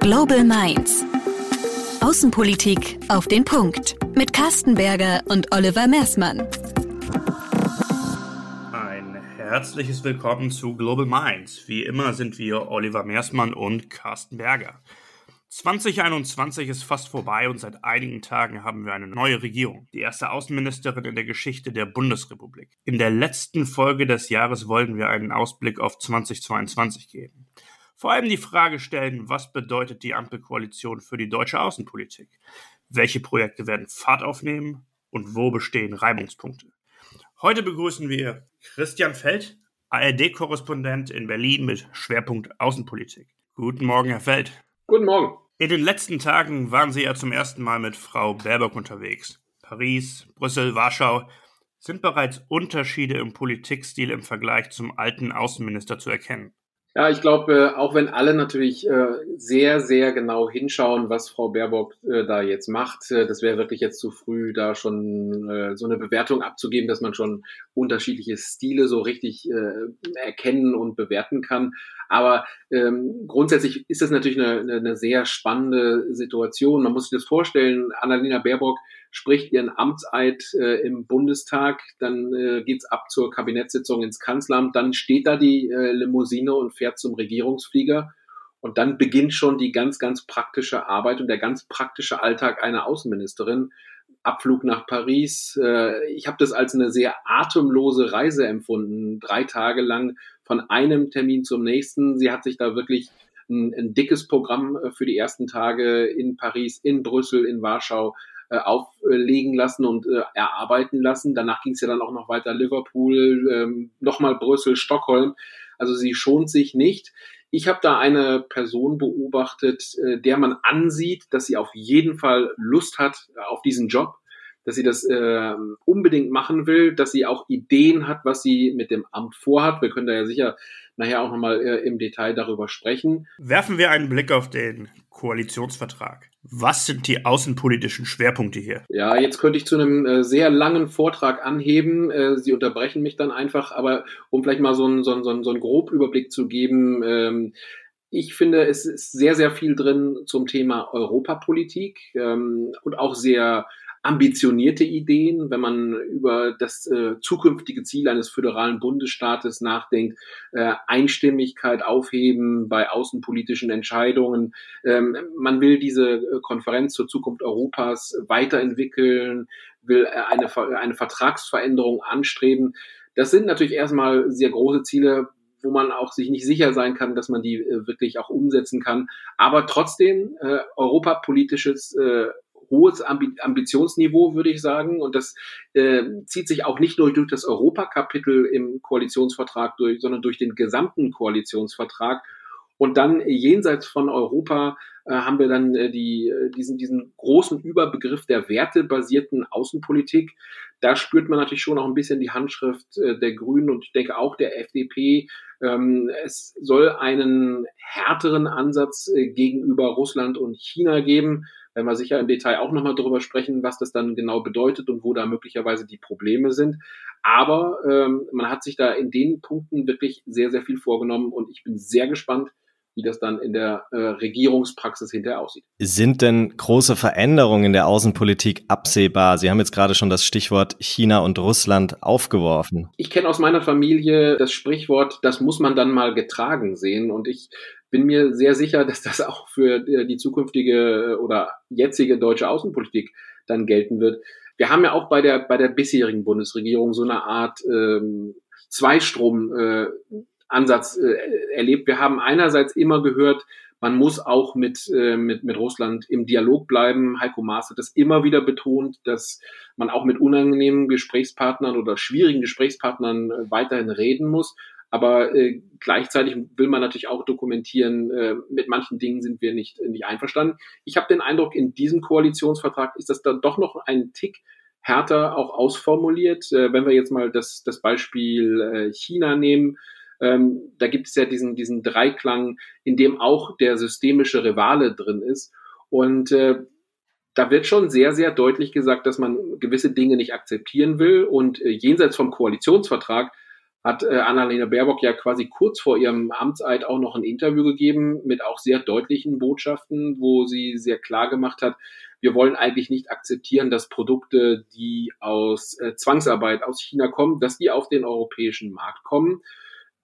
Global Minds. Außenpolitik auf den Punkt. Mit Carsten Berger und Oliver Mersmann. Ein herzliches Willkommen zu Global Minds. Wie immer sind wir Oliver Mersmann und Carsten Berger. 2021 ist fast vorbei und seit einigen Tagen haben wir eine neue Regierung, die erste Außenministerin in der Geschichte der Bundesrepublik. In der letzten Folge des Jahres wollten wir einen Ausblick auf 2022 geben. Vor allem die Frage stellen, was bedeutet die Ampelkoalition für die deutsche Außenpolitik? Welche Projekte werden Fahrt aufnehmen und wo bestehen Reibungspunkte? Heute begrüßen wir Christian Feld, ARD-Korrespondent in Berlin mit Schwerpunkt Außenpolitik. Guten Morgen, Herr Feld. Guten Morgen. In den letzten Tagen waren Sie ja zum ersten Mal mit Frau Baerbock unterwegs. Paris, Brüssel, Warschau. Sind bereits Unterschiede im Politikstil im Vergleich zum alten Außenminister zu erkennen? Ja, ich glaube, auch wenn alle natürlich äh, sehr, sehr genau hinschauen, was Frau Baerbock äh, da jetzt macht, äh, das wäre wirklich jetzt zu früh, da schon äh, so eine Bewertung abzugeben, dass man schon unterschiedliche Stile so richtig äh, erkennen und bewerten kann. Aber ähm, grundsätzlich ist das natürlich eine, eine, eine sehr spannende Situation. Man muss sich das vorstellen, Annalena Baerbock spricht ihren Amtseid äh, im Bundestag, dann äh, geht's ab zur Kabinettssitzung ins Kanzleramt, dann steht da die äh, Limousine und fährt zum Regierungsflieger. Und dann beginnt schon die ganz, ganz praktische Arbeit und der ganz praktische Alltag einer Außenministerin. Abflug nach Paris. Äh, ich habe das als eine sehr atemlose Reise empfunden, drei Tage lang von einem Termin zum nächsten. Sie hat sich da wirklich ein, ein dickes Programm äh, für die ersten Tage in Paris, in Brüssel, in Warschau äh, auflegen lassen und äh, erarbeiten lassen. Danach ging es ja dann auch noch weiter Liverpool, ähm, nochmal Brüssel, Stockholm. Also sie schont sich nicht. Ich habe da eine Person beobachtet, äh, der man ansieht, dass sie auf jeden Fall Lust hat auf diesen Job, dass sie das äh, unbedingt machen will, dass sie auch Ideen hat, was sie mit dem Amt vorhat. Wir können da ja sicher nachher auch nochmal äh, im Detail darüber sprechen. Werfen wir einen Blick auf den Koalitionsvertrag. Was sind die außenpolitischen Schwerpunkte hier? Ja, jetzt könnte ich zu einem äh, sehr langen Vortrag anheben. Äh, Sie unterbrechen mich dann einfach, aber um vielleicht mal so einen, so einen, so einen Grobüberblick zu geben, ähm, ich finde, es ist sehr, sehr viel drin zum Thema Europapolitik ähm, und auch sehr ambitionierte Ideen, wenn man über das äh, zukünftige Ziel eines föderalen Bundesstaates nachdenkt, äh, Einstimmigkeit aufheben bei außenpolitischen Entscheidungen. Ähm, man will diese äh, Konferenz zur Zukunft Europas weiterentwickeln, will äh, eine, eine Vertragsveränderung anstreben. Das sind natürlich erstmal sehr große Ziele, wo man auch sich nicht sicher sein kann, dass man die äh, wirklich auch umsetzen kann. Aber trotzdem äh, europapolitisches äh, hohes Ambitionsniveau, würde ich sagen. Und das äh, zieht sich auch nicht nur durch das Europakapitel im Koalitionsvertrag durch, sondern durch den gesamten Koalitionsvertrag. Und dann jenseits von Europa äh, haben wir dann äh, die, äh, diesen, diesen großen Überbegriff der wertebasierten Außenpolitik. Da spürt man natürlich schon auch ein bisschen die Handschrift äh, der Grünen und ich denke auch der FDP. Ähm, es soll einen härteren Ansatz äh, gegenüber Russland und China geben werden wir sicher im Detail auch nochmal darüber sprechen, was das dann genau bedeutet und wo da möglicherweise die Probleme sind. Aber ähm, man hat sich da in den Punkten wirklich sehr, sehr viel vorgenommen und ich bin sehr gespannt, wie das dann in der äh, Regierungspraxis hinterher aussieht. Sind denn große Veränderungen in der Außenpolitik absehbar? Sie haben jetzt gerade schon das Stichwort China und Russland aufgeworfen. Ich kenne aus meiner Familie das Sprichwort, das muss man dann mal getragen sehen. Und ich bin mir sehr sicher, dass das auch für äh, die zukünftige äh, oder jetzige deutsche Außenpolitik dann gelten wird. Wir haben ja auch bei der bei der bisherigen Bundesregierung so eine Art ähm, Zweistrom äh, Ansatz äh, erlebt. Wir haben einerseits immer gehört, man muss auch mit, äh, mit, mit Russland im Dialog bleiben. Heiko Maas hat das immer wieder betont, dass man auch mit unangenehmen Gesprächspartnern oder schwierigen Gesprächspartnern äh, weiterhin reden muss. Aber äh, gleichzeitig will man natürlich auch dokumentieren, äh, mit manchen Dingen sind wir nicht, nicht einverstanden. Ich habe den Eindruck, in diesem Koalitionsvertrag ist das dann doch noch ein Tick härter auch ausformuliert. Äh, wenn wir jetzt mal das, das Beispiel äh, China nehmen, ähm, da gibt es ja diesen, diesen Dreiklang, in dem auch der systemische Rivale drin ist. Und äh, da wird schon sehr, sehr deutlich gesagt, dass man gewisse Dinge nicht akzeptieren will. Und äh, jenseits vom Koalitionsvertrag hat äh, Annalena Baerbock ja quasi kurz vor ihrem Amtseid auch noch ein Interview gegeben mit auch sehr deutlichen Botschaften, wo sie sehr klar gemacht hat, wir wollen eigentlich nicht akzeptieren, dass Produkte, die aus äh, Zwangsarbeit aus China kommen, dass die auf den europäischen Markt kommen.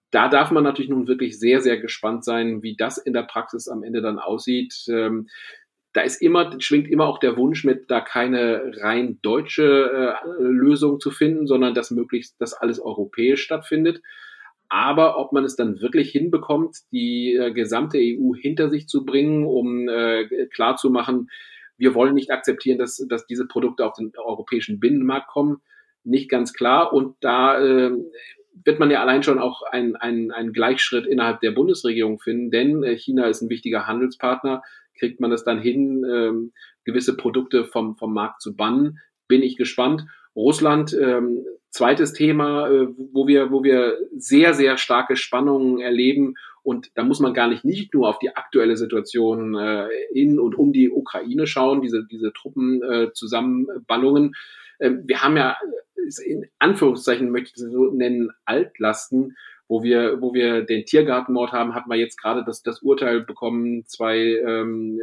Da darf man natürlich nun wirklich sehr, sehr gespannt sein, wie das in der Praxis am Ende dann aussieht. Ähm, da ist immer, schwingt immer auch der Wunsch mit, da keine rein deutsche äh, Lösung zu finden, sondern dass möglichst das alles europäisch stattfindet. Aber ob man es dann wirklich hinbekommt, die äh, gesamte EU hinter sich zu bringen, um äh, klarzumachen, wir wollen nicht akzeptieren, dass, dass diese Produkte auf den europäischen Binnenmarkt kommen, nicht ganz klar. Und da äh, wird man ja allein schon auch einen, einen, einen Gleichschritt innerhalb der Bundesregierung finden, denn äh, China ist ein wichtiger Handelspartner. Kriegt man es dann hin, ähm, gewisse Produkte vom, vom Markt zu bannen? Bin ich gespannt. Russland, ähm, zweites Thema, äh, wo wir, wo wir sehr, sehr starke Spannungen erleben. Und da muss man gar nicht nicht nur auf die aktuelle Situation äh, in und um die Ukraine schauen, diese, diese Truppenzusammenballungen. Äh, ähm, wir haben ja in Anführungszeichen möchte ich es so nennen, Altlasten, wo wir, wo wir den Tiergartenmord haben, hatten wir jetzt gerade das, das Urteil bekommen, zwei ähm,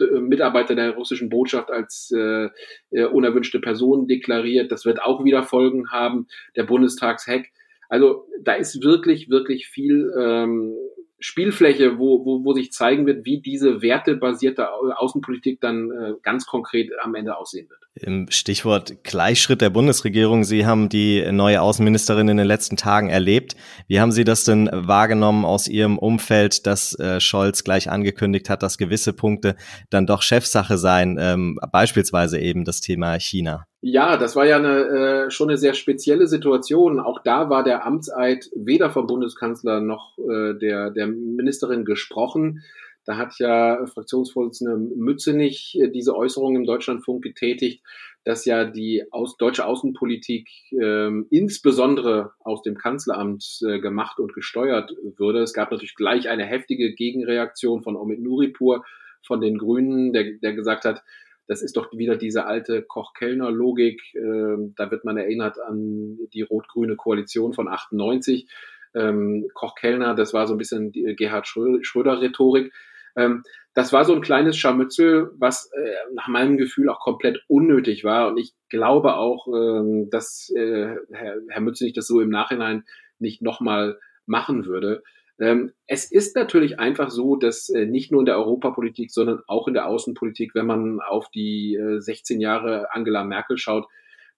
äh, Mitarbeiter der russischen Botschaft als äh, äh, unerwünschte Personen deklariert. Das wird auch wieder Folgen haben. Der Bundestagshack. Also da ist wirklich, wirklich viel ähm, Spielfläche, wo, wo, wo sich zeigen wird, wie diese wertebasierte Außenpolitik dann äh, ganz konkret am Ende aussehen wird. Im Stichwort Gleichschritt der Bundesregierung. Sie haben die neue Außenministerin in den letzten Tagen erlebt. Wie haben Sie das denn wahrgenommen aus Ihrem Umfeld, dass äh, Scholz gleich angekündigt hat, dass gewisse Punkte dann doch Chefsache seien, ähm, beispielsweise eben das Thema China? Ja, das war ja eine, äh, schon eine sehr spezielle Situation. Auch da war der Amtseid weder vom Bundeskanzler noch äh, der, der Ministerin gesprochen. Da hat ja Fraktionsvorsitzende Mützenich äh, diese Äußerung im Deutschlandfunk getätigt, dass ja die aus, deutsche Außenpolitik äh, insbesondere aus dem Kanzleramt äh, gemacht und gesteuert würde. Es gab natürlich gleich eine heftige Gegenreaktion von Omid Nuripur von den Grünen, der, der gesagt hat, das ist doch wieder diese alte Koch-Kellner-Logik. Äh, da wird man erinnert an die rot-grüne Koalition von 98. Ähm, Koch-Kellner, das war so ein bisschen die Gerhard Schröder-Rhetorik. Ähm, das war so ein kleines Scharmützel, was äh, nach meinem Gefühl auch komplett unnötig war. Und ich glaube auch, ähm, dass äh, Herr, Herr Mützenich das so im Nachhinein nicht nochmal machen würde. Ähm, es ist natürlich einfach so, dass äh, nicht nur in der Europapolitik, sondern auch in der Außenpolitik, wenn man auf die äh, 16 Jahre Angela Merkel schaut,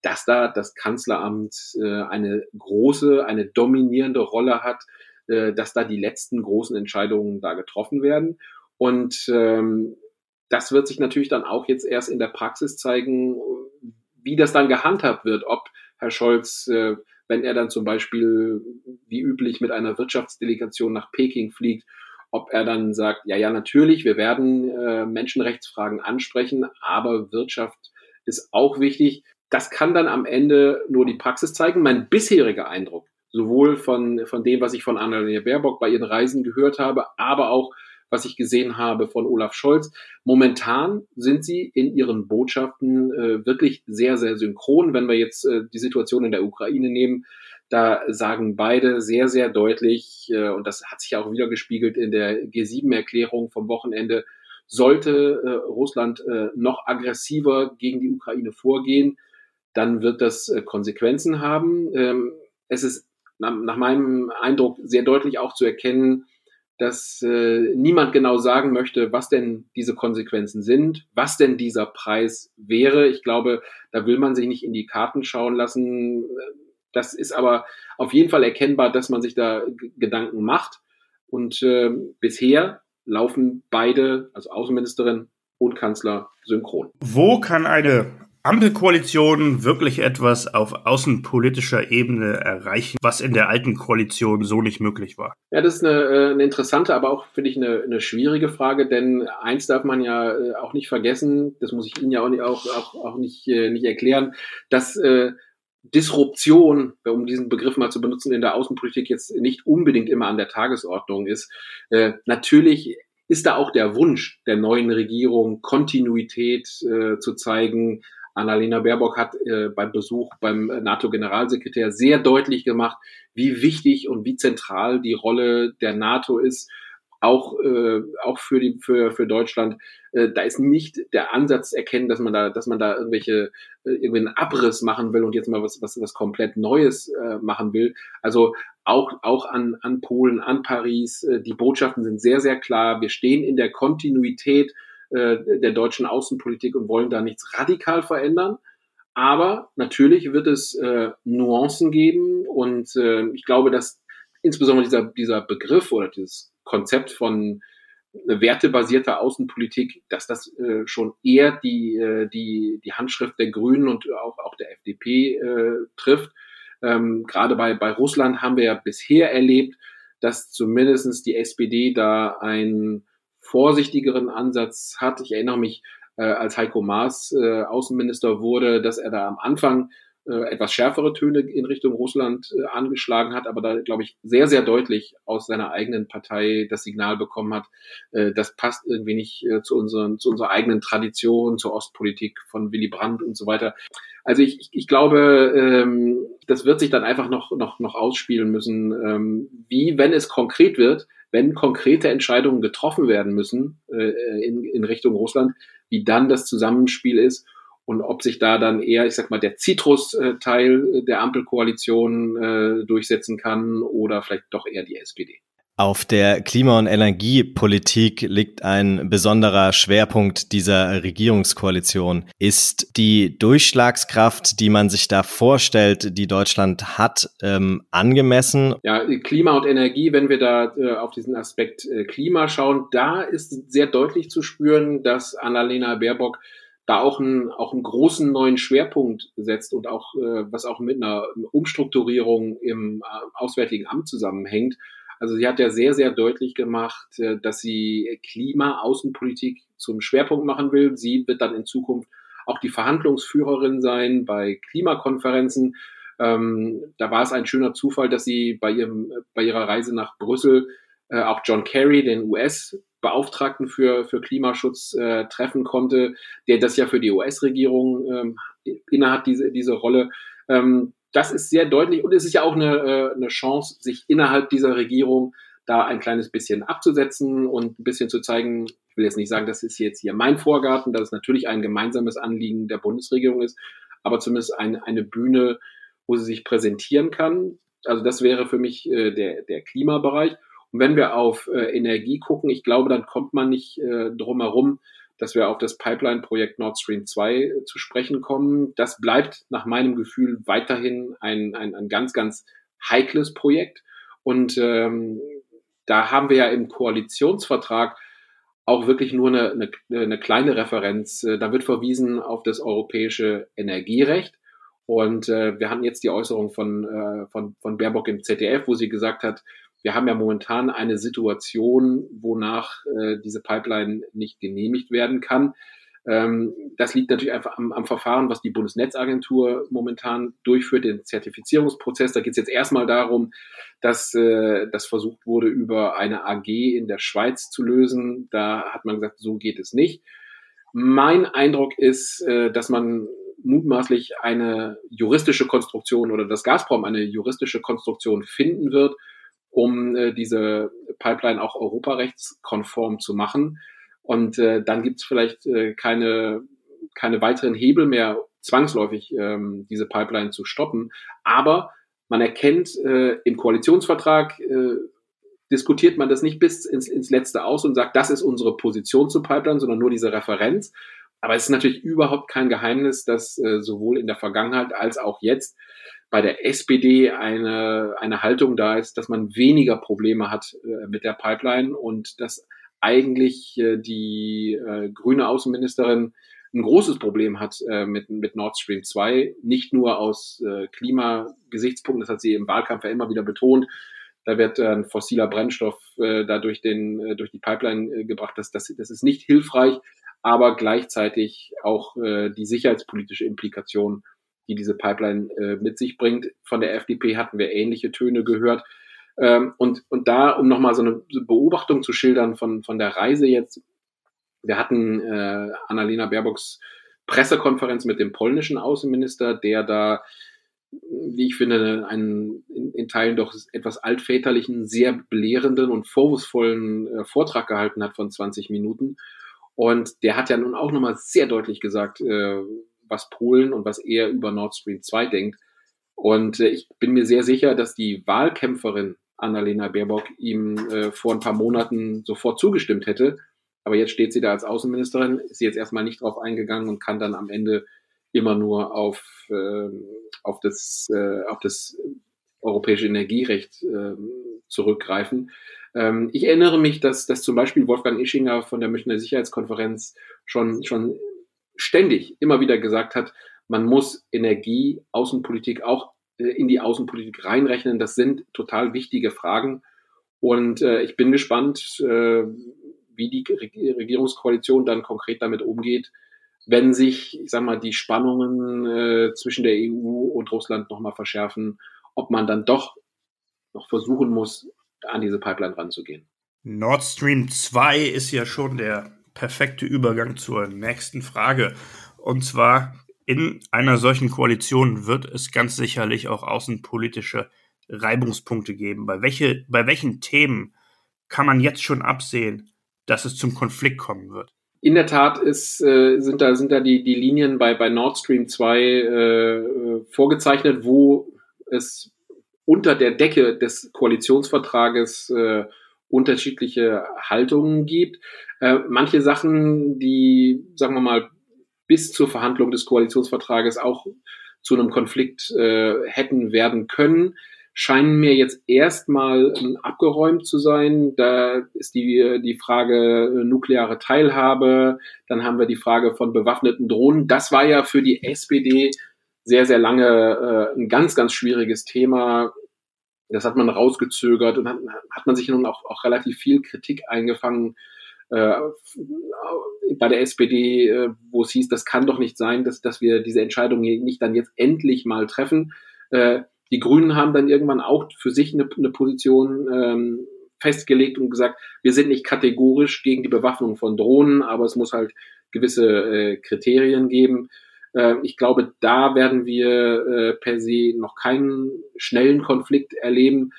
dass da das Kanzleramt äh, eine große, eine dominierende Rolle hat, äh, dass da die letzten großen Entscheidungen da getroffen werden. Und ähm, das wird sich natürlich dann auch jetzt erst in der Praxis zeigen, wie das dann gehandhabt wird, ob Herr Scholz, äh, wenn er dann zum Beispiel wie üblich mit einer Wirtschaftsdelegation nach Peking fliegt, ob er dann sagt, ja, ja, natürlich, wir werden äh, Menschenrechtsfragen ansprechen, aber Wirtschaft ist auch wichtig. Das kann dann am Ende nur die Praxis zeigen. Mein bisheriger Eindruck, sowohl von, von dem, was ich von Annalena Baerbock bei ihren Reisen gehört habe, aber auch was ich gesehen habe von Olaf Scholz. Momentan sind sie in ihren Botschaften äh, wirklich sehr, sehr synchron. Wenn wir jetzt äh, die Situation in der Ukraine nehmen, da sagen beide sehr, sehr deutlich, äh, und das hat sich auch wieder gespiegelt in der G7-Erklärung vom Wochenende, sollte äh, Russland äh, noch aggressiver gegen die Ukraine vorgehen, dann wird das äh, Konsequenzen haben. Ähm, es ist nach, meinem Eindruck sehr deutlich auch zu erkennen, dass äh, niemand genau sagen möchte, was denn diese Konsequenzen sind, was denn dieser Preis wäre. Ich glaube, da will man sich nicht in die Karten schauen lassen. Das ist aber auf jeden Fall erkennbar, dass man sich da Gedanken macht. Und äh, bisher laufen beide, also Außenministerin und Kanzler, synchron. Wo kann eine Ampelkoalition wirklich etwas auf außenpolitischer Ebene erreichen, was in der alten Koalition so nicht möglich war? Ja, das ist eine, äh, eine interessante, aber auch, finde ich, eine, eine schwierige Frage, denn eins darf man ja äh, auch nicht vergessen, das muss ich Ihnen ja auch nicht, auch, auch, auch nicht, äh, nicht erklären, dass äh, Disruption, um diesen Begriff mal zu benutzen, in der Außenpolitik jetzt nicht unbedingt immer an der Tagesordnung ist. Äh, natürlich ist da auch der Wunsch der neuen Regierung, Kontinuität äh, zu zeigen, Annalena Baerbock hat äh, beim Besuch beim NATO-Generalsekretär sehr deutlich gemacht, wie wichtig und wie zentral die Rolle der NATO ist, auch, äh, auch für, die, für, für Deutschland. Äh, da ist nicht der Ansatz erkennen, dass man da, dass man da irgendwelche äh, irgendwie einen Abriss machen will und jetzt mal was, was, was komplett Neues äh, machen will. Also auch, auch an, an Polen, an Paris. Äh, die Botschaften sind sehr, sehr klar. Wir stehen in der Kontinuität äh, der deutschen Außenpolitik und wollen da nichts radikal verändern. Aber natürlich wird es äh, Nuancen geben und äh, ich glaube, dass insbesondere dieser, dieser Begriff oder dieses Konzept von wertebasierter Außenpolitik, dass das äh, schon eher die, äh, die, die Handschrift der Grünen und auch, auch der FDP äh, trifft. Ähm, Gerade bei, bei Russland haben wir ja bisher erlebt, dass zumindestens die SPD da einen vorsichtigeren Ansatz hat. Ich erinnere mich, äh, als Heiko Maas äh, Außenminister wurde, dass er da am Anfang äh, etwas schärfere Töne in Richtung Russland äh, angeschlagen hat, aber da, glaube ich, sehr, sehr deutlich aus seiner eigenen Partei das Signal bekommen hat, äh, das passt irgendwie nicht äh, zu, unseren, zu unserer eigenen Tradition, zur Ostpolitik von Willy Brandt und so weiter. Also ich, ich, ich glaube, ähm, das wird sich dann einfach noch, noch, noch ausspielen müssen, ähm, wie, wenn es konkret wird, wenn konkrete Entscheidungen getroffen werden müssen äh, in, in Richtung Russland, wie dann das Zusammenspiel ist und ob sich da dann eher, ich sag mal, der Citrus-Teil der Ampelkoalition äh, durchsetzen kann oder vielleicht doch eher die SPD. Auf der Klima- und Energiepolitik liegt ein besonderer Schwerpunkt dieser Regierungskoalition. Ist die Durchschlagskraft, die man sich da vorstellt, die Deutschland hat, ähm, angemessen? Ja, Klima und Energie, wenn wir da äh, auf diesen Aspekt äh, Klima schauen, da ist sehr deutlich zu spüren, dass Annalena Baerbock da auch einen, auch einen großen neuen Schwerpunkt setzt und auch, äh, was auch mit einer Umstrukturierung im äh, Auswärtigen Amt zusammenhängt. Also sie hat ja sehr, sehr deutlich gemacht, äh, dass sie Klima-Außenpolitik zum Schwerpunkt machen will. Sie wird dann in Zukunft auch die Verhandlungsführerin sein bei Klimakonferenzen. Ähm, da war es ein schöner Zufall, dass sie bei, ihrem, bei ihrer Reise nach Brüssel äh, auch John Kerry, den US-Beauftragten für, für Klimaschutz, äh, treffen konnte, der das ja für die US-Regierung ähm, innehat, diese, diese Rolle. Ähm, das ist sehr deutlich und es ist ja auch eine, äh, eine Chance, sich innerhalb dieser Regierung da ein kleines bisschen abzusetzen und ein bisschen zu zeigen, ich will jetzt nicht sagen, das ist jetzt hier mein Vorgarten, dass es natürlich ein gemeinsames Anliegen der Bundesregierung ist, aber zumindest ein, eine Bühne, wo sie sich präsentieren kann. Also das wäre für mich äh, der, der Klimabereich. Und wenn wir auf äh, Energie gucken, ich glaube, dann kommt man nicht äh, drum herum, dass wir auf das Pipeline-Projekt Nord Stream 2 äh, zu sprechen kommen. Das bleibt nach meinem Gefühl weiterhin ein, ein, ein ganz, ganz heikles Projekt. Und ähm, da haben wir ja im Koalitionsvertrag auch wirklich nur eine, eine, eine kleine Referenz. Äh, da wird verwiesen auf das europäische Energierecht. Und äh, wir hatten jetzt die Äußerung von, äh, von, von Baerbock im ZDF, wo sie gesagt hat, wir haben ja momentan eine Situation, wonach äh, diese Pipeline nicht genehmigt werden kann. Ähm, das liegt natürlich einfach am, am, Verfahren, was die Bundesnetzagentur momentan durchführt, den Zertifizierungsprozess. Da geht es jetzt erstmal darum, dass äh, das versucht wurde, über eine AG in der Schweiz zu lösen. Da hat man gesagt, so geht es nicht. Mein Eindruck ist, äh, dass man mutmaßlich eine juristische Konstruktion oder das Gazprom eine juristische Konstruktion finden wird, um äh, diese Pipeline auch europarechtskonform zu machen. Und äh, dann gibt es vielleicht äh, keine, keine weiteren Hebel mehr, zwangsläufig ähm, diese Pipeline zu stoppen. Aber man erkennt äh, im Koalitionsvertrag, äh, diskutiert man das nicht bis ins, ins Letzte aus und sagt, das ist unsere Position zu Pipeline, sondern nur diese Referenz. Aber es ist natürlich überhaupt kein Geheimnis, dass äh, sowohl in der Vergangenheit als auch jetzt bei der SPD eine, eine Haltung da ist, dass man weniger Probleme hat äh, mit der Pipeline und dass eigentlich äh, die äh, grüne Außenministerin ein großes Problem hat äh, mit, mit Nord Stream 2, nicht nur aus äh, Klimagesichtspunkten, das hat sie im Wahlkampf ja immer wieder betont, da wird ein fossiler Brennstoff äh, da durch, den, äh, durch die Pipeline äh, gebracht. Das, das, das ist nicht hilfreich, aber gleichzeitig auch äh, die sicherheitspolitische Implikation die diese Pipeline äh, mit sich bringt. Von der FDP hatten wir ähnliche Töne gehört. Ähm, und, und da, um nochmal so eine Beobachtung zu schildern von, von der Reise jetzt, wir hatten äh, Annalena Baerbocks Pressekonferenz mit dem polnischen Außenminister, der da, wie ich finde, einen in, in Teilen doch etwas altväterlichen, sehr belehrenden und vorwurfsvollen äh, Vortrag gehalten hat von 20 Minuten. Und der hat ja nun auch nochmal sehr deutlich gesagt, äh, was Polen und was er über Nord Stream 2 denkt. Und äh, ich bin mir sehr sicher, dass die Wahlkämpferin Annalena Baerbock ihm äh, vor ein paar Monaten sofort zugestimmt hätte. Aber jetzt steht sie da als Außenministerin, ist jetzt erstmal nicht drauf eingegangen und kann dann am Ende immer nur auf, äh, auf, das, äh, auf das europäische Energierecht äh, zurückgreifen. Ähm, ich erinnere mich, dass, dass zum Beispiel Wolfgang Ischinger von der Münchner Sicherheitskonferenz schon, schon ständig immer wieder gesagt hat, man muss Energie, Außenpolitik auch äh, in die Außenpolitik reinrechnen. Das sind total wichtige Fragen. Und äh, ich bin gespannt, äh, wie die Regierungskoalition dann konkret damit umgeht, wenn sich, ich sag mal, die Spannungen äh, zwischen der EU und Russland nochmal verschärfen, ob man dann doch noch versuchen muss, an diese Pipeline ranzugehen. Nord Stream 2 ist ja schon der perfekte Übergang zur nächsten Frage. Und zwar, in einer solchen Koalition wird es ganz sicherlich auch außenpolitische Reibungspunkte geben. Bei, welche, bei welchen Themen kann man jetzt schon absehen, dass es zum Konflikt kommen wird? In der Tat ist, äh, sind da, sind da die, die Linien bei, bei Nord Stream 2 äh, vorgezeichnet, wo es unter der Decke des Koalitionsvertrages äh, unterschiedliche Haltungen gibt. Äh, manche Sachen, die, sagen wir mal, bis zur Verhandlung des Koalitionsvertrages auch zu einem Konflikt äh, hätten werden können, scheinen mir jetzt erstmal ähm, abgeräumt zu sein. Da ist die, die Frage äh, nukleare Teilhabe, dann haben wir die Frage von bewaffneten Drohnen. Das war ja für die SPD sehr, sehr lange äh, ein ganz, ganz schwieriges Thema. Das hat man rausgezögert und hat, hat man sich nun auch, auch relativ viel Kritik eingefangen bei der SPD, äh, wo es hieß, das kann doch nicht sein, dass, dass wir diese Entscheidung nicht dann jetzt endlich mal treffen. Äh, die Grünen haben dann irgendwann auch für sich eine, eine Position ähm, festgelegt und gesagt, wir sind nicht kategorisch gegen die Bewaffnung von Drohnen, aber es muss halt gewisse äh, Kriterien geben. Äh, ich glaube, da werden wir äh, per se noch keinen schnellen Konflikt erleben.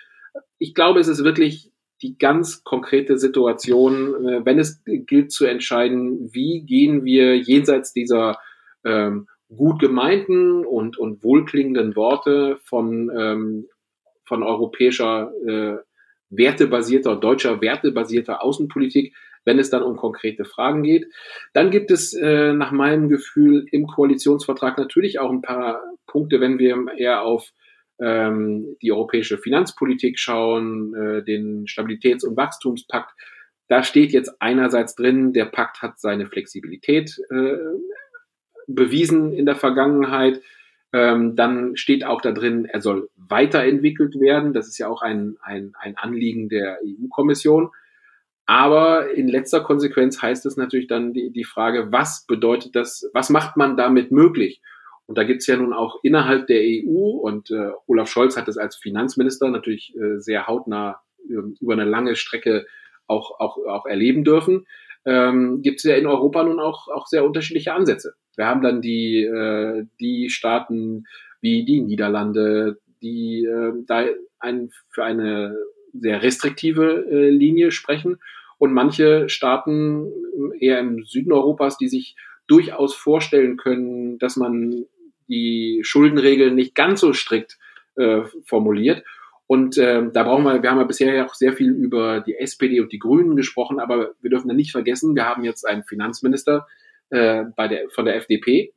Ich glaube, es ist wirklich die ganz konkrete Situation, äh, wenn es gilt zu entscheiden, wie gehen wir jenseits dieser ähm, gut gemeinten und, und wohlklingenden Worte von, ähm, von europäischer äh, wertebasierter, deutscher wertebasierter Außenpolitik, wenn es dann um konkrete Fragen geht. Dann gibt es äh, nach meinem Gefühl im Koalitionsvertrag natürlich auch ein paar Punkte, wenn wir eher auf ähm, die europäische Finanzpolitik schauen, äh, den Stabilitäts- und Wachstumspakt. Da steht jetzt einerseits drin, der Pakt hat seine Flexibilität äh, bewiesen in der Vergangenheit. Ähm, dann steht auch da drin, er soll weiterentwickelt werden. Das ist ja auch ein, ein, ein Anliegen der EU-Kommission. Aber in letzter Konsequenz heißt es natürlich dann die, die Frage, was bedeutet das, was macht man damit möglich? Und da gibt's ja nun auch innerhalb der EU, und äh, Olaf Scholz hat das als Finanzminister natürlich äh, sehr hautnah äh, über eine lange Strecke auch, auch, auch erleben dürfen, ähm, gibt es ja in Europa nun auch, auch sehr unterschiedliche Ansätze. Wir haben dann die, äh, die Staaten wie die Niederlande, die äh, da ein, für eine sehr restriktive äh, Linie sprechen und manche Staaten eher im Süden Europas, die sich durchaus vorstellen können, dass man die Schuldenregeln nicht ganz so strikt äh, formuliert. Und äh, da brauchen wir, wir haben ja bisher ja auch sehr viel über die SPD und die Grünen gesprochen, aber wir dürfen da nicht vergessen, wir haben jetzt einen Finanzminister äh, bei der, von der FDP.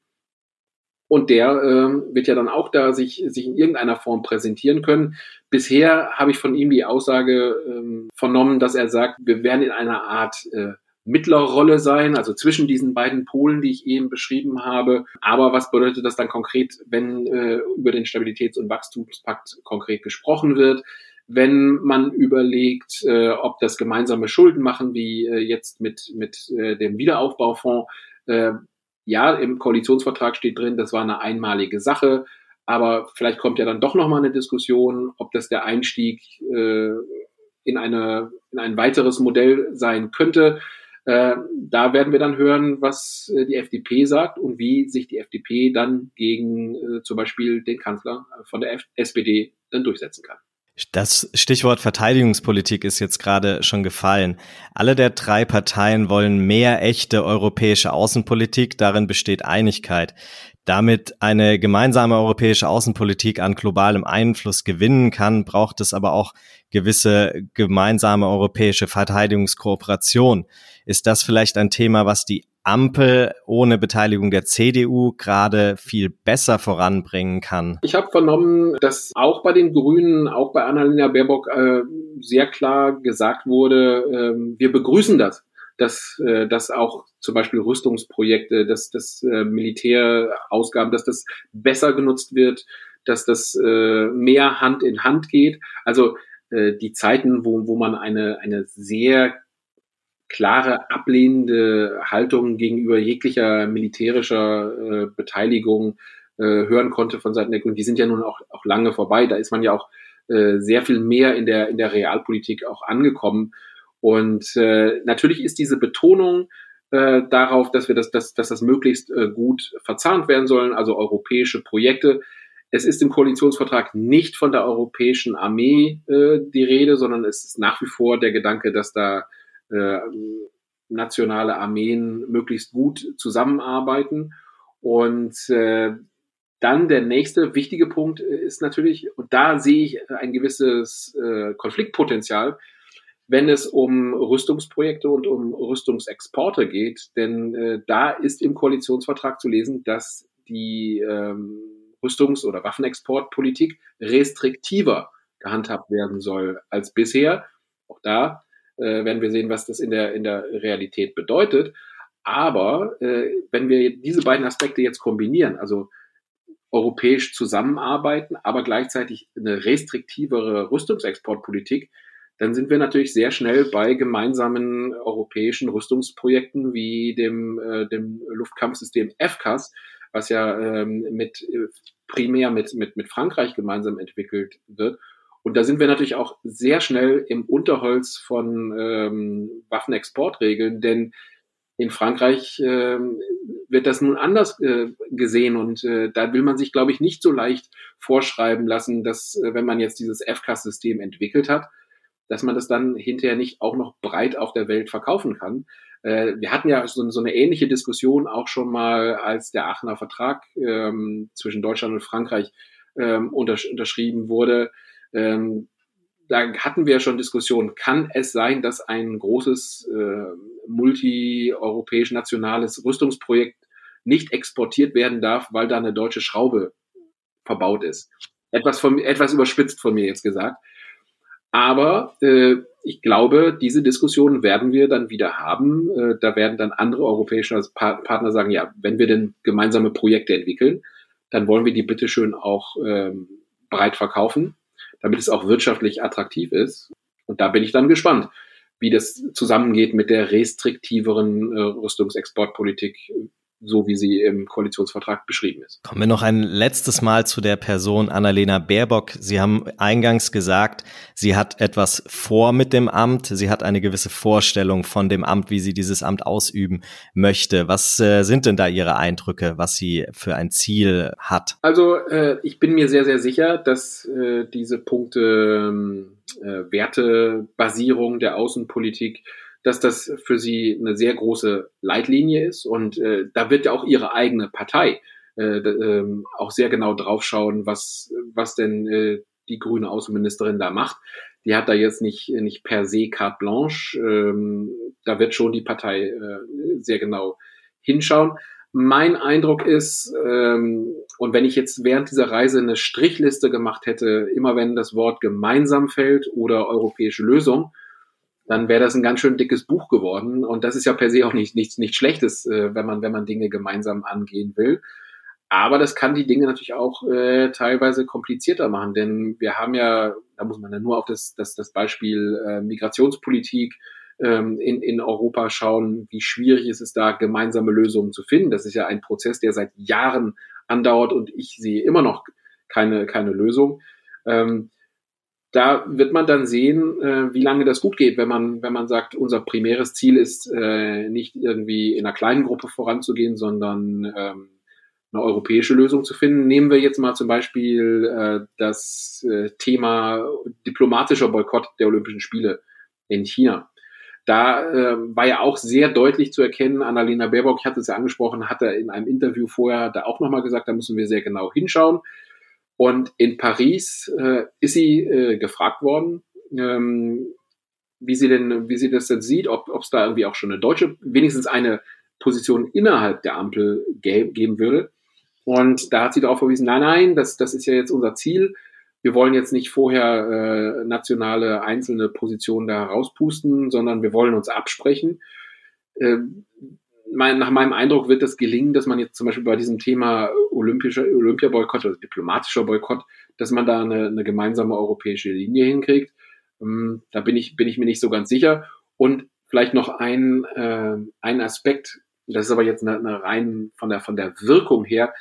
Und der äh, wird ja dann auch da sich, sich in irgendeiner Form präsentieren können. Bisher habe ich von ihm die Aussage äh, vernommen, dass er sagt, wir werden in einer Art äh, Mittlerrolle sein, also zwischen diesen beiden Polen, die ich eben beschrieben habe. Aber was bedeutet das dann konkret, wenn äh, über den Stabilitäts- und Wachstumspakt konkret gesprochen wird? Wenn man überlegt, äh, ob das gemeinsame Schulden machen, wie äh, jetzt mit, mit äh, dem Wiederaufbaufonds, äh, ja, im Koalitionsvertrag steht drin, das war eine einmalige Sache, aber vielleicht kommt ja dann doch nochmal eine Diskussion, ob das der Einstieg äh, in, eine, in ein weiteres Modell sein könnte. Äh, da werden wir dann hören, was äh, die FDP sagt und wie sich die FDP dann gegen äh, zum Beispiel den Kanzler von der F SPD dann durchsetzen kann. Das Stichwort Verteidigungspolitik ist jetzt gerade schon gefallen. Alle der drei Parteien wollen mehr echte europäische Außenpolitik, darin besteht Einigkeit. Damit eine gemeinsame europäische Außenpolitik an globalem Einfluss gewinnen kann, braucht es aber auch gewisse gemeinsame europäische Verteidigungskooperation. Ist das vielleicht ein Thema, was die Ampel ohne Beteiligung der CDU gerade viel besser voranbringen kann? Ich habe vernommen, dass auch bei den Grünen, auch bei Annalena Baerbock äh, sehr klar gesagt wurde, äh, wir begrüßen das dass, äh, dass auch zum Beispiel Rüstungsprojekte, dass das äh, Militärausgaben, dass das besser genutzt wird, dass das äh, mehr Hand in Hand geht. Also äh, die Zeiten, wo, wo man eine, eine sehr klare ablehnende Haltung gegenüber jeglicher militärischer äh, Beteiligung äh, hören konnte von Seiten der Grünen, die sind ja nun auch, auch lange vorbei. Da ist man ja auch äh, sehr viel mehr in der, in der Realpolitik auch angekommen. Und äh, natürlich ist diese Betonung äh, darauf, dass wir das, dass, dass das möglichst äh, gut verzahnt werden sollen, also europäische Projekte. Es ist im Koalitionsvertrag nicht von der europäischen Armee äh, die Rede, sondern es ist nach wie vor der Gedanke, dass da äh, nationale Armeen möglichst gut zusammenarbeiten. Und äh, dann der nächste wichtige Punkt ist natürlich, und da sehe ich ein gewisses äh, Konfliktpotenzial, wenn es um Rüstungsprojekte und um Rüstungsexporte geht. Denn äh, da ist im Koalitionsvertrag zu lesen, dass die ähm, Rüstungs- oder Waffenexportpolitik restriktiver gehandhabt werden soll als bisher. Auch da äh, werden wir sehen, was das in der, in der Realität bedeutet. Aber äh, wenn wir diese beiden Aspekte jetzt kombinieren, also europäisch zusammenarbeiten, aber gleichzeitig eine restriktivere Rüstungsexportpolitik, dann sind wir natürlich sehr schnell bei gemeinsamen europäischen Rüstungsprojekten wie dem, äh, dem Luftkampfsystem FCAS, was ja ähm, mit äh, primär mit, mit, mit Frankreich gemeinsam entwickelt wird. Und da sind wir natürlich auch sehr schnell im Unterholz von ähm, Waffenexportregeln, denn in Frankreich äh, wird das nun anders äh, gesehen und äh, da will man sich, glaube ich, nicht so leicht vorschreiben lassen, dass äh, wenn man jetzt dieses FCAS-System entwickelt hat, dass man das dann hinterher nicht auch noch breit auf der Welt verkaufen kann. Äh, wir hatten ja so, so, eine ähnliche Diskussion auch schon mal, als der Aachener Vertrag ähm, zwischen Deutschland und Frankreich ähm, untersch unterschrieben wurde. Ähm, da hatten wir schon Diskussionen. Kann es sein, dass ein großes äh, multi-europäisch nationales Rüstungsprojekt nicht exportiert werden darf, weil da eine deutsche Schraube verbaut ist? Etwas, von, etwas überspitzt von mir jetzt gesagt. Aber äh, ich glaube, diese Diskussion werden wir dann wieder haben. Äh, da werden dann andere europäische Partner sagen, ja, wenn wir denn gemeinsame Projekte entwickeln, dann wollen wir die bitteschön auch ähm, breit verkaufen, damit es auch wirtschaftlich attraktiv ist. Und da bin ich dann gespannt, wie das zusammengeht mit der restriktiveren äh, Rüstungsexportpolitik, so wie sie im Koalitionsvertrag beschrieben ist. Kommen wir noch ein letztes Mal zu der Person Annalena Baerbock. Sie haben eingangs gesagt, sie hat etwas vor mit dem Amt. Sie hat eine gewisse Vorstellung von dem Amt, wie sie dieses Amt ausüben möchte. Was äh, sind denn da Ihre Eindrücke, was sie für ein Ziel hat? Also äh, ich bin mir sehr, sehr sicher, dass äh, diese Punkte ähm, äh, Wertebasierung der Außenpolitik dass das für sie eine sehr große Leitlinie ist und äh, da wird ja auch ihre eigene Partei äh, äh, auch sehr genau draufschauen, was, was denn äh, die grüne Außenministerin da macht. Die hat da jetzt nicht, nicht per se carte blanche. Ähm, da wird schon die Partei äh, sehr genau hinschauen. Mein Eindruck ist, ähm, und wenn ich jetzt während dieser Reise eine Strichliste gemacht hätte, immer wenn das Wort gemeinsam fällt oder europäische Lösung, dann wäre das ein ganz schön dickes Buch geworden. Und das ist ja per se auch nicht, nichts, nichts Schlechtes, äh, wenn man, wenn man Dinge gemeinsam angehen will. Aber das kann die Dinge natürlich auch äh, teilweise komplizierter machen, denn wir haben ja, da muss man ja nur auf das, das, das Beispiel äh, Migrationspolitik ähm, in, in Europa schauen, wie schwierig ist es da, gemeinsame Lösungen zu finden. Das ist ja ein Prozess, der seit Jahren andauert und ich sehe immer noch keine, keine Lösung. Ähm, da wird man dann sehen, äh, wie lange das gut geht, wenn man, wenn man sagt, unser primäres Ziel ist, äh, nicht irgendwie in einer kleinen Gruppe voranzugehen, sondern ähm, eine europäische Lösung zu finden. Nehmen wir jetzt mal zum Beispiel äh, das äh, Thema diplomatischer Boykott der Olympischen Spiele in China. Da äh, war ja auch sehr deutlich zu erkennen, Annalena Baerbock, ich hatte es ja angesprochen, hatte in einem Interview vorher da auch nochmal gesagt, da müssen wir sehr genau hinschauen. Und in Paris äh, ist sie äh, gefragt worden, ähm, wie sie denn, wie sie das denn sieht, ob es da irgendwie auch schon eine deutsche, wenigstens eine Position innerhalb der Ampel geben würde. Und da hat sie darauf verwiesen, nein, nein, das, das ist ja jetzt unser Ziel. Wir wollen jetzt nicht vorher äh, nationale einzelne Positionen da rauspusten, sondern wir wollen uns absprechen. Äh, mein, nach meinem Eindruck wird es gelingen, dass man jetzt zum Beispiel bei diesem Thema olympischer Olympiaboykott oder diplomatischer Boykott, dass man da eine, eine gemeinsame europäische Linie hinkriegt. Ähm, da bin ich, bin ich mir nicht so ganz sicher. Und vielleicht noch ein, äh, ein Aspekt, das ist aber jetzt eine, eine rein von der, von der Wirkung her.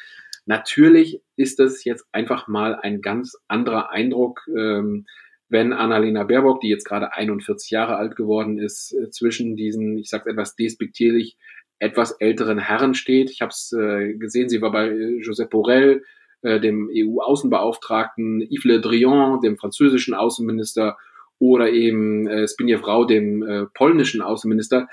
Natürlich ist das jetzt einfach mal ein ganz anderer Eindruck, ähm, wenn Annalena Baerbock, die jetzt gerade 41 Jahre alt geworden ist, äh, zwischen diesen, ich sage etwas despektierlich, etwas älteren Herren steht. Ich habe es äh, gesehen, sie war bei äh, Josep Borrell, äh, dem EU-Außenbeauftragten, Yves Le Drian, dem französischen Außenminister, oder eben äh, Zbigniew Rau, dem äh, polnischen Außenminister.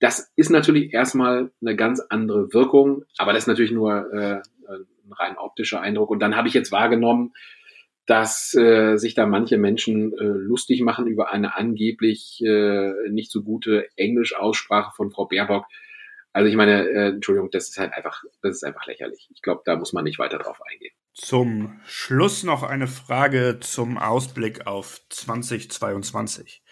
Das ist natürlich erstmal eine ganz andere Wirkung, aber das ist natürlich nur äh, ein rein optischer Eindruck. Und dann habe ich jetzt wahrgenommen, dass äh, sich da manche Menschen äh, lustig machen über eine angeblich äh, nicht so gute Englischaussprache von Frau Baerbock. Also ich meine, äh, Entschuldigung, das ist halt einfach, das ist einfach lächerlich. Ich glaube, da muss man nicht weiter drauf eingehen. Zum Schluss noch eine Frage zum Ausblick auf 2022.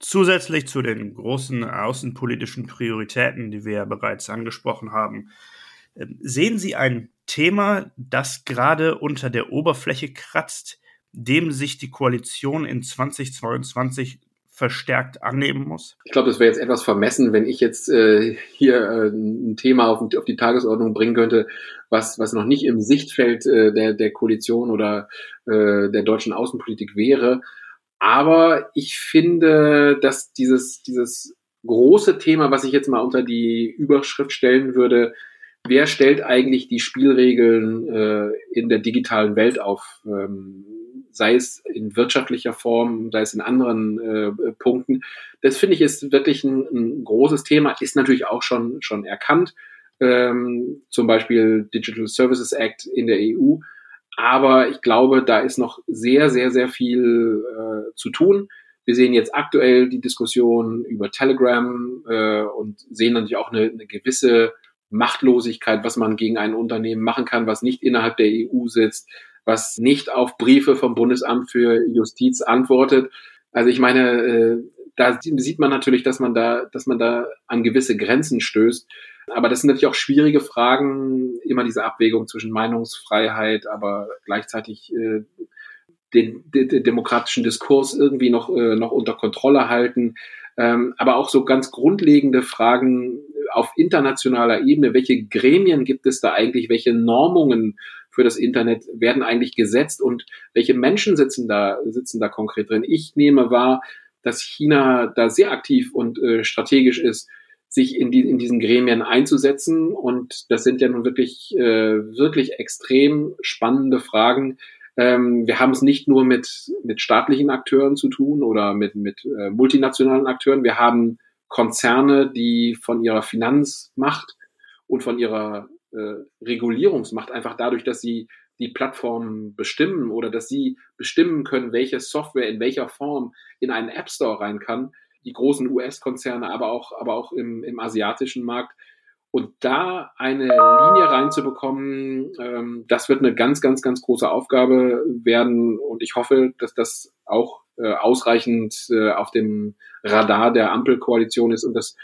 Zusätzlich zu den großen außenpolitischen Prioritäten, die wir ja bereits angesprochen haben, ähm, sehen Sie ein Thema, das gerade unter der Oberfläche kratzt, dem sich die Koalition in 2022 verstärkt annehmen muss? Ich glaube, das wäre jetzt etwas vermessen, wenn ich jetzt äh, hier äh, ein Thema auf, auf, die Tagesordnung bringen könnte, was, was noch nicht im Sichtfeld äh, der, der Koalition oder äh, der deutschen Außenpolitik wäre. Aber ich finde, dass dieses, dieses große Thema, was ich jetzt mal unter die Überschrift stellen würde, wer stellt eigentlich die Spielregeln äh, in der digitalen Welt auf, ähm, sei es in wirtschaftlicher Form, sei es in anderen äh, Punkten. Das finde ich ist wirklich ein, ein, großes Thema, ist natürlich auch schon, schon erkannt, ähm, zum Beispiel Digital Services Act in der EU. Aber ich glaube, da ist noch sehr, sehr, sehr viel äh, zu tun. Wir sehen jetzt aktuell die Diskussion über Telegram äh, und sehen natürlich auch eine, eine gewisse Machtlosigkeit, was man gegen ein Unternehmen machen kann, was nicht innerhalb der EU sitzt, was nicht auf Briefe vom Bundesamt für Justiz antwortet. Also ich meine, äh, da sieht man natürlich, dass man da, dass man da an gewisse Grenzen stößt. Aber das sind natürlich auch schwierige Fragen, immer diese Abwägung zwischen Meinungsfreiheit, aber gleichzeitig äh, den, den, demokratischen Diskurs irgendwie noch, äh, noch unter Kontrolle halten. Ähm, aber auch so ganz grundlegende Fragen auf internationaler Ebene. Welche Gremien gibt es da eigentlich? Welche Normungen für das Internet werden eigentlich gesetzt und welche Menschen sitzen da, sitzen da konkret drin? Ich nehme wahr, dass China da sehr aktiv und äh, strategisch ist sich in, die, in diesen Gremien einzusetzen. Und das sind ja nun wirklich, äh, wirklich extrem spannende Fragen. Ähm, wir haben es nicht nur mit, mit staatlichen Akteuren zu tun oder mit, mit äh, multinationalen Akteuren. Wir haben Konzerne, die von ihrer Finanzmacht und von ihrer äh, Regulierungsmacht einfach dadurch, dass sie die Plattformen bestimmen oder dass sie bestimmen können, welche Software in welcher Form in einen App Store rein kann, die großen US-Konzerne, aber auch, aber auch im, im asiatischen Markt. Und da eine Linie reinzubekommen, ähm, das wird eine ganz, ganz, ganz große Aufgabe werden. Und ich hoffe, dass das auch äh, ausreichend äh, auf dem Radar der Ampelkoalition ist und dass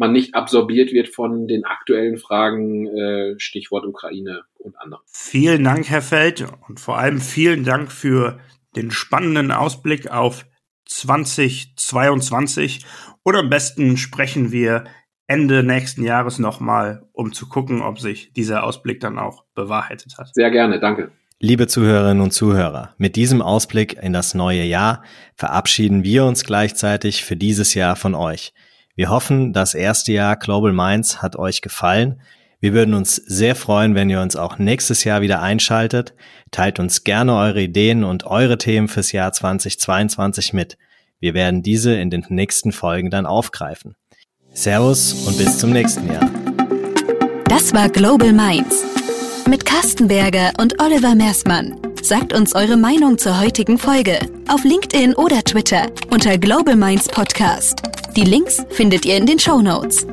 man nicht absorbiert wird von den aktuellen Fragen, äh, Stichwort Ukraine und anderen. Vielen Dank, Herr Feld, und vor allem vielen Dank für den spannenden Ausblick auf 2022 oder am besten sprechen wir Ende nächsten Jahres nochmal, um zu gucken, ob sich dieser Ausblick dann auch bewahrheitet hat. Sehr gerne, danke. Liebe Zuhörerinnen und Zuhörer, mit diesem Ausblick in das neue Jahr verabschieden wir uns gleichzeitig für dieses Jahr von euch. Wir hoffen, das erste Jahr Global Minds hat euch gefallen. Wir würden uns sehr freuen, wenn ihr uns auch nächstes Jahr wieder einschaltet. Teilt uns gerne eure Ideen und eure Themen fürs Jahr 2022 mit. Wir werden diese in den nächsten Folgen dann aufgreifen. Servus und bis zum nächsten Jahr. Das war Global Minds mit Carsten Berger und Oliver Mersmann. Sagt uns eure Meinung zur heutigen Folge auf LinkedIn oder Twitter unter Global Minds Podcast. Die Links findet ihr in den Show Notes.